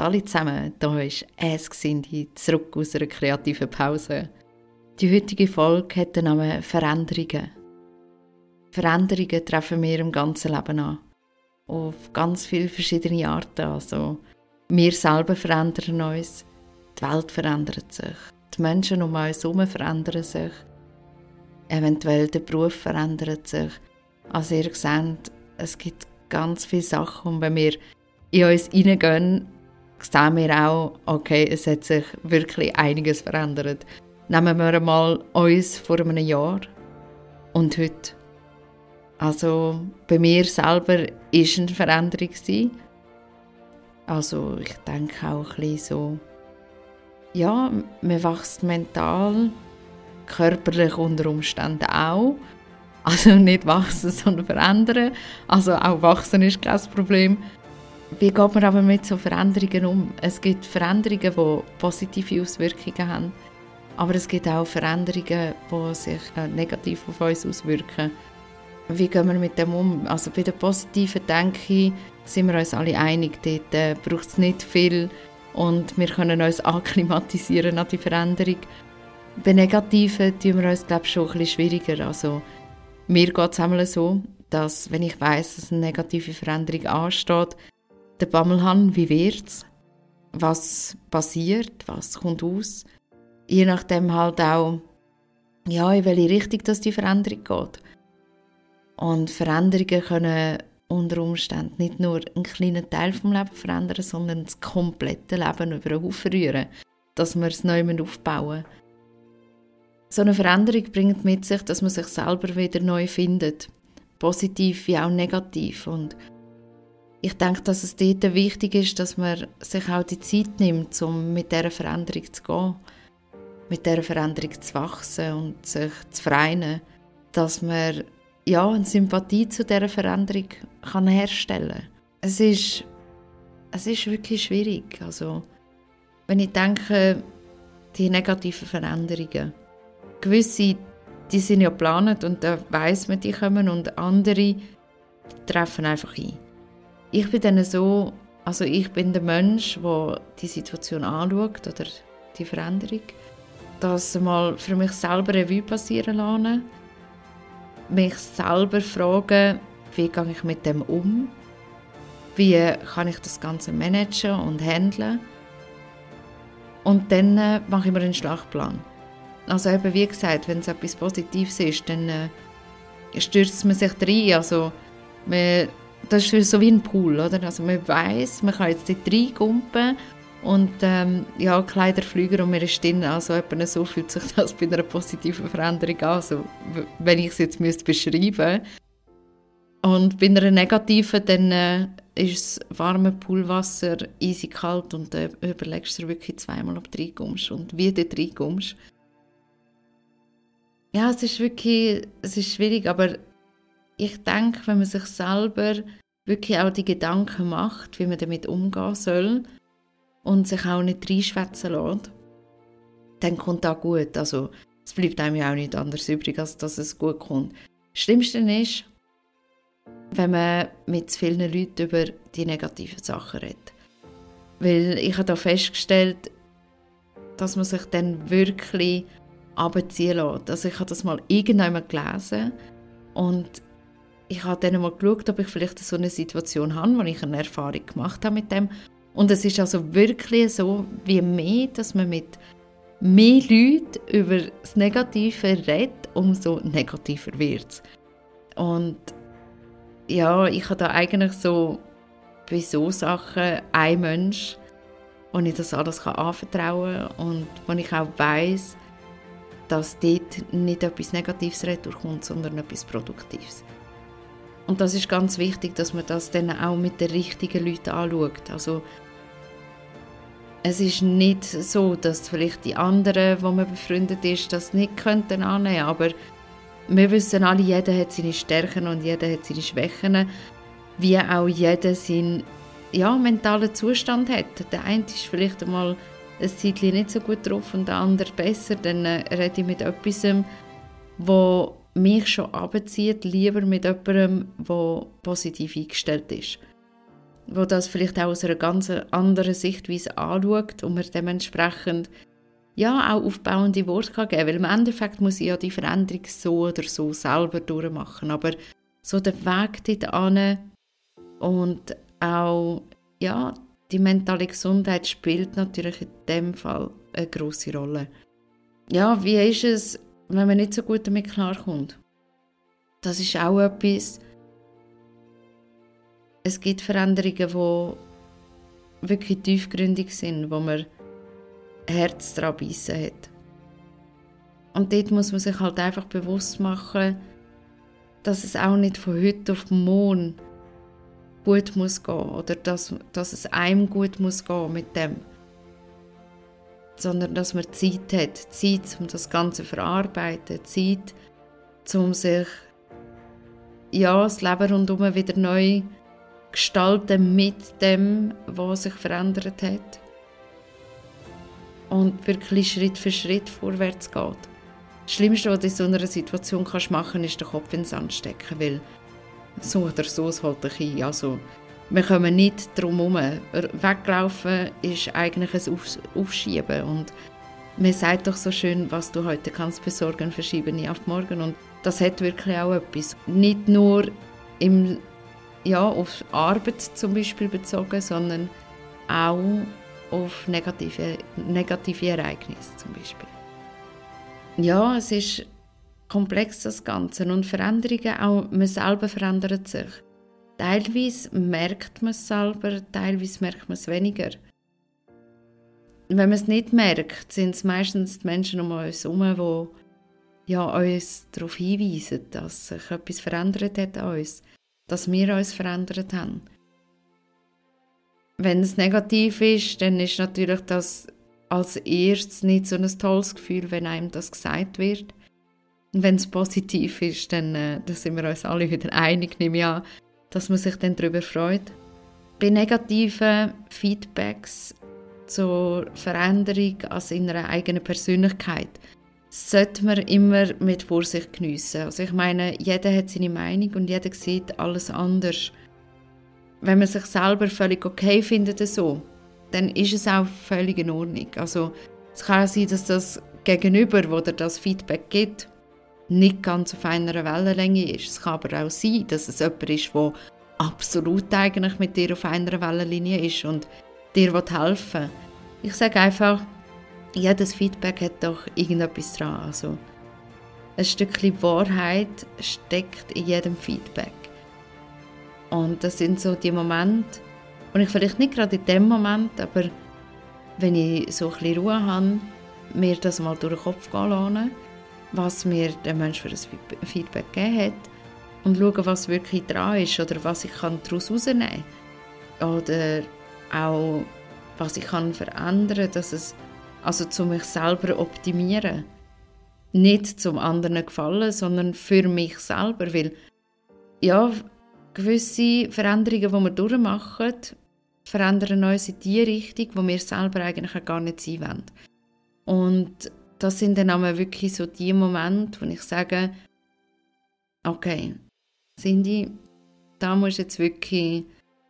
alle zusammen, da ist es zurück aus einer kreativen Pause. Die heutige Folge hat den Namen Veränderungen. Veränderungen treffen wir im ganzen Leben an. Auf ganz viele verschiedene Arten. Also, wir selber verändern uns, die Welt verändert sich, die Menschen um uns herum verändern sich, eventuell der Beruf verändert sich. Also ihr seht, es gibt ganz viele Sachen und wenn wir in uns hineingehen, sehen wir auch, okay, es hat sich wirklich einiges verändert. Nehmen wir einmal uns vor einem Jahr und heute. Also bei mir selber war eine Veränderung. Also ich denke auch ein bisschen so, ja, man wächst mental, körperlich unter Umständen auch. Also nicht wachsen, sondern verändern. Also auch wachsen ist kein Problem. Wie geht man aber mit so Veränderungen um? Es gibt Veränderungen, die positive Auswirkungen haben, aber es gibt auch Veränderungen, die sich äh, negativ auf uns auswirken. Wie gehen wir mit dem um? Also bei der positiven Denke sind wir uns alle einig, dort äh, braucht es nicht viel und wir können uns akklimatisieren an die Veränderung. Bei negativen tun wir uns glaube ich, schon ein bisschen schwieriger. Also mir geht es so, dass wenn ich weiß, dass eine negative Veränderung ansteht, den Bammel habe, wie wird es, was passiert, was kommt aus. Je nachdem halt auch, ja, in welche Richtung das die Veränderung geht. Und Veränderungen können unter Umständen nicht nur einen kleinen Teil vom Leben verändern, sondern das komplette Leben über den Haufen rühren, dass wir es neu aufbauen. So eine Veränderung bringt mit sich, dass man sich selber wieder neu findet, positiv wie auch negativ. Und ich denke, dass es dort wichtig ist, dass man sich auch die Zeit nimmt, um mit dieser Veränderung zu gehen, mit dieser Veränderung zu wachsen und sich zu freuen, dass man ja, eine Sympathie zu dieser Veränderung kann herstellen kann. Es ist, es ist wirklich schwierig. Also, wenn ich denke, die negativen Veränderungen, gewisse, die sind ja geplant und da weiß man, die kommen und andere treffen einfach ein ich bin dann so, also ich bin der Mensch, der die Situation anschaut oder die Veränderung, das mal für mich selber Revue passieren lassen, mich selber fragen, wie gehe ich mit dem um, wie kann ich das Ganze managen und handeln? Und dann äh, mache ich mir einen Schlachtplan. Also eben wie gesagt, wenn es etwas Positives ist, dann äh, stürzt man sich rein, also man das ist so wie ein Pool, oder? Also man weiß, man kann jetzt dort reingumpen und ähm, ja, Kleiderflüger und mir ist drin, also etwa so fühlt sich das bei einer positiven Veränderung an, also, wenn ich es jetzt müsste beschreiben Und bei einer negativen, dann äh, ist das warme Poolwasser easy kalt und äh, überlegst dir wirklich zweimal, ob du reinkommst und wie du reinkommst. Ja, es ist wirklich, es ist schwierig, aber ich denke, wenn man sich selber wirklich auch die Gedanken macht, wie man damit umgehen soll und sich auch nicht reinschwätzen lässt, dann kommt das gut. Also es bleibt einem ja auch nicht anders übrig, als dass es gut kommt. Das Schlimmste ist, wenn man mit zu vielen Leuten über die negativen Sachen redet. Weil ich habe da festgestellt, dass man sich dann wirklich abziehen lässt. Also ich habe das mal irgendwann gelesen und ich habe dann mal geschaut, ob ich vielleicht so eine Situation habe, wo ich eine Erfahrung gemacht habe mit dem. Und es ist also wirklich so, wie mehr, dass man mit mehr Leuten über das Negative redet, umso negativer wird es. Und ja, ich habe da eigentlich so bei so Sachen einen Mensch, wo ich das alles anvertrauen kann und wo ich auch weiß, dass dort nicht etwas Negatives durchkommt, sondern etwas Produktives. Und das ist ganz wichtig, dass man das dann auch mit den richtigen Leuten anschaut. Also es ist nicht so, dass vielleicht die anderen, wo man befreundet ist, das nicht könnten annehmen, aber wir wissen alle, jeder hat seine Stärken und jeder hat seine Schwächen, wie auch jeder seinen ja, mentalen Zustand hat. Der eine ist vielleicht einmal ein Zeitchen nicht so gut drauf und der andere besser, dann äh, rede ich mit etwas, wo mich schon abzieht, lieber mit jemandem, der positiv eingestellt ist. wo das vielleicht auch aus einer ganz anderen Sichtweise anschaut und man dementsprechend ja, auch aufbauende Worte kann geben Weil im Endeffekt muss ich ja die Veränderung so oder so selber durchmachen. Aber so der Weg dorthin und auch ja, die mentale Gesundheit spielt natürlich in dem Fall eine große Rolle. Ja, wie ist es, wenn man nicht so gut damit klarkommt? Das ist auch etwas, es gibt Veränderungen, die wirklich tiefgründig sind, wo man Herz dran beißen hat. Und dort muss man sich halt einfach bewusst machen, dass es auch nicht von heute auf morgen gut muss gehen oder dass, dass es einem gut muss gehen mit dem. Sondern dass man Zeit hat, Zeit, um das Ganze zu verarbeiten, Zeit, um sich ja, das Leben rundherum wieder neu gestalten mit dem, was sich verändert hat. Und wirklich Schritt für Schritt vorwärts geht. Das Schlimmste, was du in so einer Situation kannst machen kannst, ist den Kopf ins Sand stecken, weil so oder so es halt ein Also, wir kommen nicht drum herum. Weglaufen ist eigentlich ein Aufschieben und man sagt doch so schön, was du heute kannst besorgen, verschiebe nie auf morgen und das hat wirklich auch etwas. Nicht nur im ja, auf Arbeit zum Beispiel bezogen, sondern auch auf negative, negative Ereignisse zum Beispiel. Ja, es ist komplex das Ganze und Veränderungen, auch man selber verändert sich. Teilweise merkt man es selber, teilweise merkt man es weniger. Wenn man es nicht merkt, sind es meistens die Menschen um uns herum, die ja, uns darauf hinweisen, dass sich etwas verändert hat an uns dass wir uns verändert haben. Wenn es negativ ist, dann ist natürlich das als erstes nicht so ein tolles Gefühl, wenn einem das gesagt wird. Und wenn es positiv ist, dann, äh, dann sind wir uns alle wieder einig, nehme ich an, dass man sich dann darüber freut. Bei negativen Feedbacks zur Veränderung als in einer eigenen Persönlichkeit sollte man immer mit Vorsicht geniessen. Also ich meine, jeder hat seine Meinung und jeder sieht alles anders. Wenn man sich selber völlig okay findet so, dann ist es auch völlig in Ordnung. Also es kann sein, dass das Gegenüber, wo dir das Feedback gibt, nicht ganz auf einer Wellenlänge ist. Es kann aber auch sein, dass es jemand ist, der absolut eigentlich mit dir auf einer Wellenlinie ist und dir helfen will. Ich sage einfach, jedes Feedback hat doch irgendetwas dran. Also ein Stückchen Wahrheit steckt in jedem Feedback. Und das sind so die Momente, und ich vielleicht nicht gerade in dem Moment, aber wenn ich so ein bisschen Ruhe habe, mir das mal durch den Kopf gehen lassen, was mir der Mensch für ein Feedback gegeben hat und schauen, was wirklich dran ist oder was ich daraus herausnehmen kann. Oder auch, was ich kann verändern kann, dass es also zu mich selber optimieren. Nicht zum anderen gefallen, sondern für mich selber, weil ja, gewisse Veränderungen, die wir durchmachen, verändern uns in die Richtung, wo wir selber eigentlich gar nicht sein wollen. Und das sind dann auch wirklich so die Momente, wo ich sage, okay, Cindy, da musst du jetzt wirklich,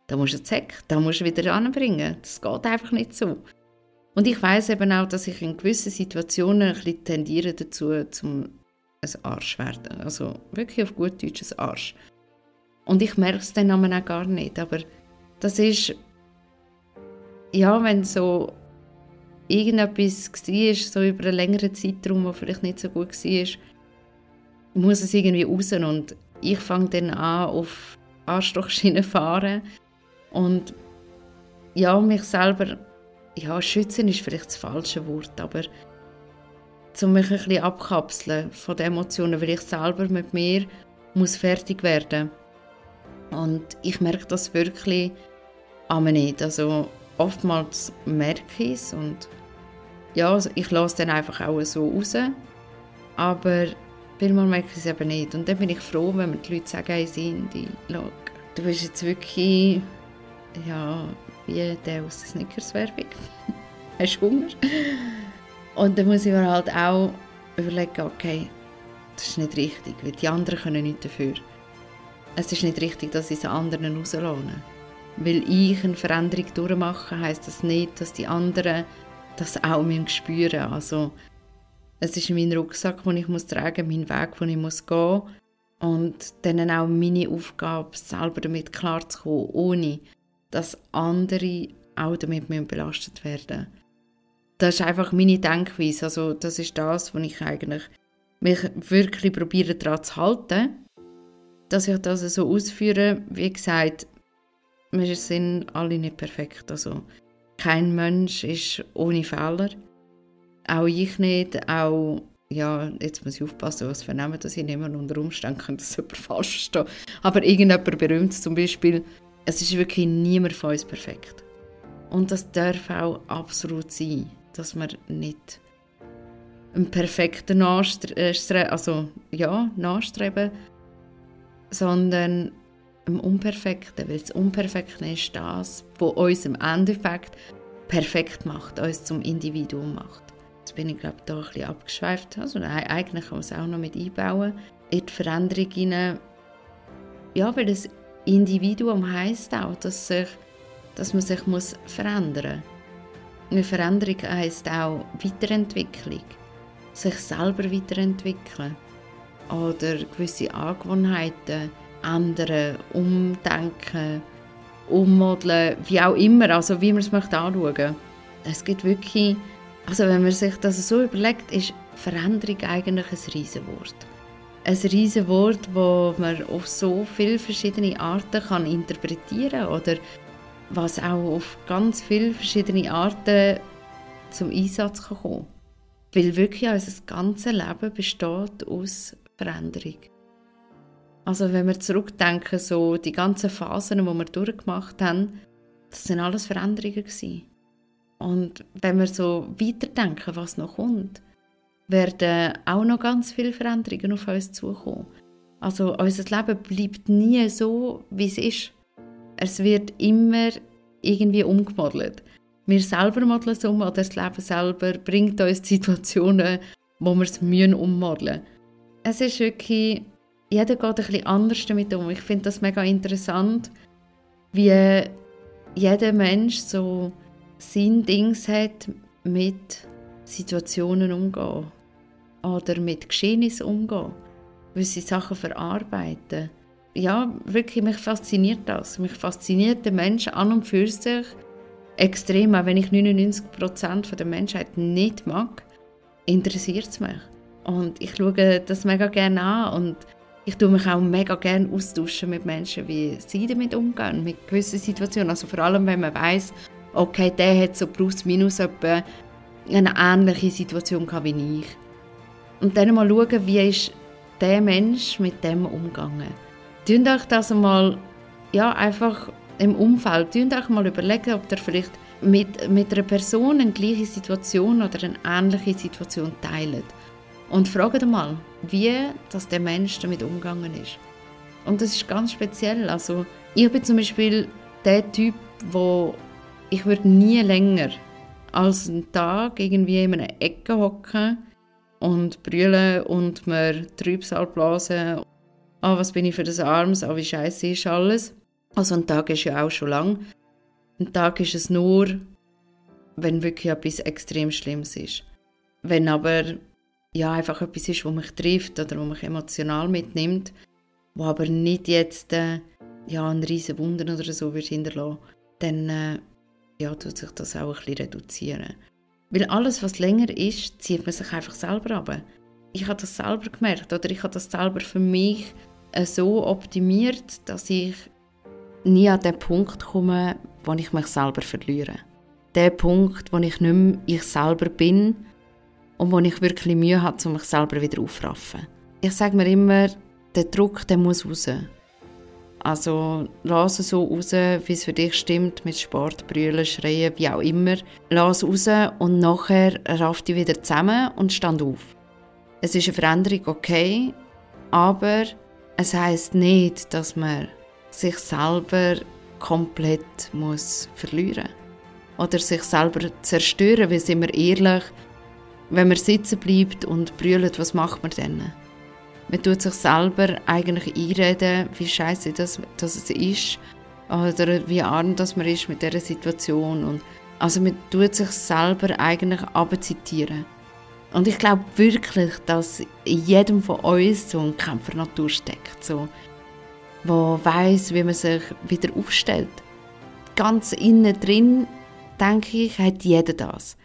da musst du Zeck, da musst du wieder anbringen. Das geht einfach nicht so. Und ich weiß eben auch, dass ich in gewissen Situationen ein bisschen tendiere dazu, zum ein Arsch werden. Also wirklich auf gut Deutsch ein Arsch. Und ich merke es dann auch gar nicht. Aber das ist, ja, wenn so irgendetwas war, so über einen längeren Zeitraum, der vielleicht nicht so gut war, muss es irgendwie raus. Und ich fange dann an, auf Anstochschienen fahren und ja, mich selber ja, schützen ist vielleicht das falsche Wort, aber um mich ein bisschen abkapseln von den Emotionen, weil ich selber mit mir muss fertig werden und ich merke das wirklich aber nicht. Also oftmals merke ich es und ja, also ich lasse dann einfach auch so raus, aber vielmal merke ich es eben nicht. Und dann bin ich froh, wenn mir die Leute sagen, hey Cindy, du bist jetzt wirklich, ja, wie der aus der Snickers-Werbung. Hast Hunger? Und dann muss ich mir halt auch überlegen, okay, das ist nicht richtig, weil die anderen können nichts dafür. Es ist nicht richtig, dass ich es anderen rauslasse. Weil ich eine Veränderung durchmache, heißt das nicht, dass die anderen das auch spüren müssen. Also, es ist mein Rucksack, den ich muss tragen muss, mein Weg, den ich muss gehen muss. Und dann auch meine Aufgabe, selber damit klarzukommen, ohne dass andere auch damit belastet werden Das ist einfach meine Denkweise. Also das ist das, was ich eigentlich mich wirklich probiere daran zu halten, dass ich das so ausführe. Wie gesagt, wir sind alle nicht perfekt. Also kein Mensch ist ohne Fehler. Auch ich nicht. Auch, ja, jetzt muss ich aufpassen, was vernehmen, dass ich nicht unter Umständen könnte das jemand falsch verstehen. Aber irgendjemand berühmt zum Beispiel, es ist wirklich niemand von uns perfekt. Und das darf auch absolut sein, dass wir nicht einen perfekten Nachstreben, also ja, nachstreben, sondern im Unperfekten, weil das Unperfekte ist das, was uns im Endeffekt perfekt macht, uns zum Individuum macht. Jetzt bin ich glaube da ein bisschen abgeschweift, also eigentlich kann man es auch noch mit einbauen in die Veränderung hinein. Ja, weil das Individuum heißt auch, dass, sich, dass man sich muss verändern muss. Eine Veränderung heißt auch Weiterentwicklung, sich selber weiterentwickeln oder gewisse Angewohnheiten ändern, umdenken, ummodeln, wie auch immer, also wie man es möchte. Es gibt wirklich, also wenn man sich das so überlegt, ist Veränderung eigentlich ein Riesenwort. Ein Riesenwort, das man auf so viele verschiedene Arten kann interpretieren kann oder was auch auf ganz viele verschiedene Arten zum Einsatz kann kommen Weil wirklich unser ganzes Leben besteht aus Veränderung. Also wenn wir zurückdenken, so die ganzen Phasen, die wir durchgemacht haben, das sind alles Veränderungen gewesen. Und wenn wir so weiterdenken, was noch kommt, werden auch noch ganz viele Veränderungen auf uns zukommen. Also unser Leben bleibt nie so, wie es ist. Es wird immer irgendwie umgemodelt. Wir selber modeln es um oder das Leben selber bringt uns Situationen, wo wir es ummodeln müssen. Es ist wirklich jeder geht ein bisschen anders damit um. Ich finde das mega interessant, wie jeder Mensch so sein Dings hat mit Situationen umgehen oder mit Geschehnissen umgehen, sie Sachen verarbeiten. Ja, wirklich, mich fasziniert das. Mich fasziniert der Mensch an und für sich extrem, auch wenn ich 99% der Menschheit nicht mag, interessiert es mich. Und ich schaue das mega gerne an und ich tue mich auch mega gerne austauschen mit Menschen, wie sie damit umgehen, mit gewissen Situationen. Also vor allem, wenn man weiß, okay, der hat so plus minus etwa eine ähnliche Situation gehabt wie ich. Und dann mal schauen, wie ist der Mensch mit dem umgegangen. Tun euch das mal ja, einfach im Umfeld, tun euch mal überlegen, ob ihr vielleicht mit, mit einer Person eine gleiche Situation oder eine ähnliche Situation teilt. Und fragt mal, wie dass der Mensch damit umgegangen ist. Und das ist ganz speziell. Also ich bin zum Beispiel der Typ, wo ich würde nie länger als einen Tag irgendwie in einer Ecke hocken und brüllen und mir Trübsal blasen. Ah, was bin ich für das Arms? Ah, wie scheiße ist alles. Also ein Tag ist ja auch schon lang. Ein Tag ist es nur, wenn wirklich etwas extrem Schlimmes ist. Wenn aber ja, einfach etwas ist, was mich trifft oder was mich emotional mitnimmt, wo aber nicht jetzt äh, ja, einen riesen Wunder oder so wird hinterlassen, dann äh, ja, tut sich das auch ein bisschen reduzieren. Weil alles, was länger ist, zieht man sich einfach selber ab. Ich habe das selber gemerkt oder ich habe das selber für mich äh, so optimiert, dass ich nie an den Punkt komme, wo ich mich selber verliere. Der Punkt, wo ich nicht mehr ich selber bin, und wo ich wirklich Mühe habe, um mich selber wieder aufzuraffen. Ich sage mir immer, der Druck der muss raus. Also lass es so raus, wie es für dich stimmt, mit Sport, Brüllen, Schreien, wie auch immer. Lass es raus und nachher raff dich wieder zusammen und stand auf. Es ist eine Veränderung, okay, aber es heißt nicht, dass man sich selber komplett muss verlieren oder sich selber zerstören, weil sind wir ehrlich, wenn man sitzen bleibt und brüllt, was macht man dann? Man tut sich selber eigentlich einreden, wie scheiße das, das es ist oder wie arm das man ist mit dieser Situation. Und also man tut sich selber eigentlich abzitieren. Und ich glaube wirklich, dass in jedem von uns so ein Kämpfernatur steckt, so, wo weiß, wie man sich wieder aufstellt. Ganz innen drin, denke ich, hat jeder das.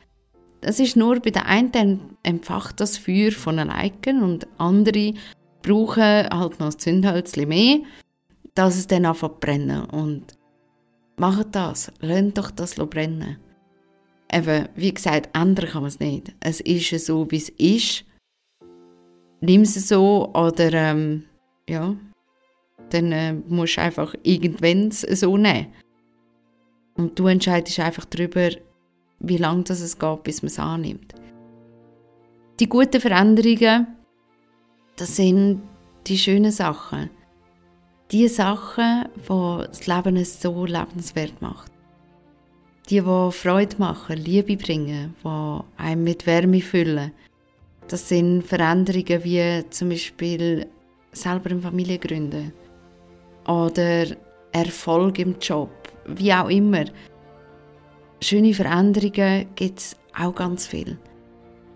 Das ist nur bei den einen empfacht das Feuer von alleine und andere brauchen halt noch ein Zündhölzchen mehr, dass es dann anfängt zu brennen. Und macht das, lasst doch das brennen. Eben, wie gesagt, ändern kann man es nicht. Es ist so, wie es ist. Nimm es so oder ähm, ja, dann äh, musst du einfach irgendwann so nehmen. Und du entscheidest einfach darüber, wie lange das es geht, bis man es annimmt. Die guten Veränderungen, das sind die schönen Sachen. Die Sachen, die das Leben so lebenswert macht. Die, die Freude machen, Liebe bringen, die einem mit Wärme füllen. Das sind Veränderungen wie zum Beispiel selber eine Familie gründen oder Erfolg im Job, wie auch immer schöne Veränderungen gibt es auch ganz viel.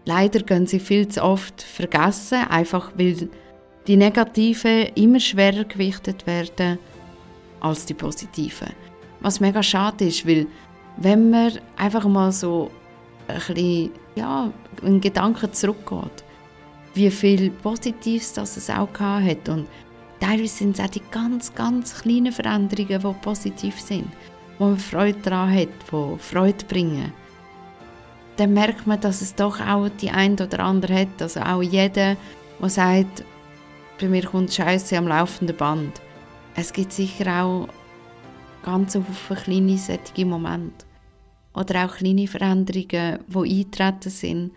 Leider gehen sie viel zu oft vergessen, einfach weil die negativen immer schwerer gewichtet werden als die positiven. Was mega schade ist, weil wenn man einfach mal so ein bisschen, ja, einen Gedanken zurückgeht, wie viel Positives das es auch hat und teilweise sind es auch die ganz, ganz kleinen Veränderungen, die positiv sind wo man Freude daran hat, die Freude bringen, dann merkt man, dass es doch auch die ein oder andere hat. Also auch jeder, der sagt, bei mir kommt Scheiße am laufenden Band. Es gibt sicher auch ganz viele kleine solche Momente. Oder auch kleine Veränderungen, die eintreten sind,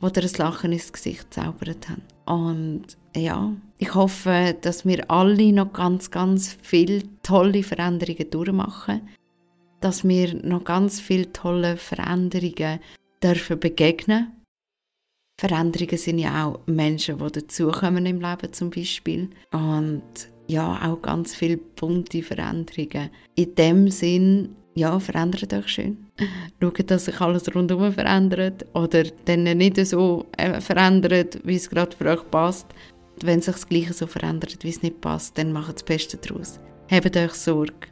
wo dir ein Lachen ins Gesicht zaubert haben. Und ja, ich hoffe, dass wir alle noch ganz, ganz viele tolle Veränderungen durchmachen dass wir noch ganz viele tolle Veränderungen dürfen begegnen. Veränderungen sind ja auch Menschen, die dazukommen im Leben zum Beispiel. Und ja, auch ganz viele bunte Veränderungen. In dem Sinn, ja, verändert euch schön. Schaut, dass sich alles rundherum verändert oder dann nicht so äh, verändert, wie es gerade für euch passt. Wenn sich das Gleiche so verändert, wie es nicht passt, dann macht das Beste daraus. Habt euch Sorge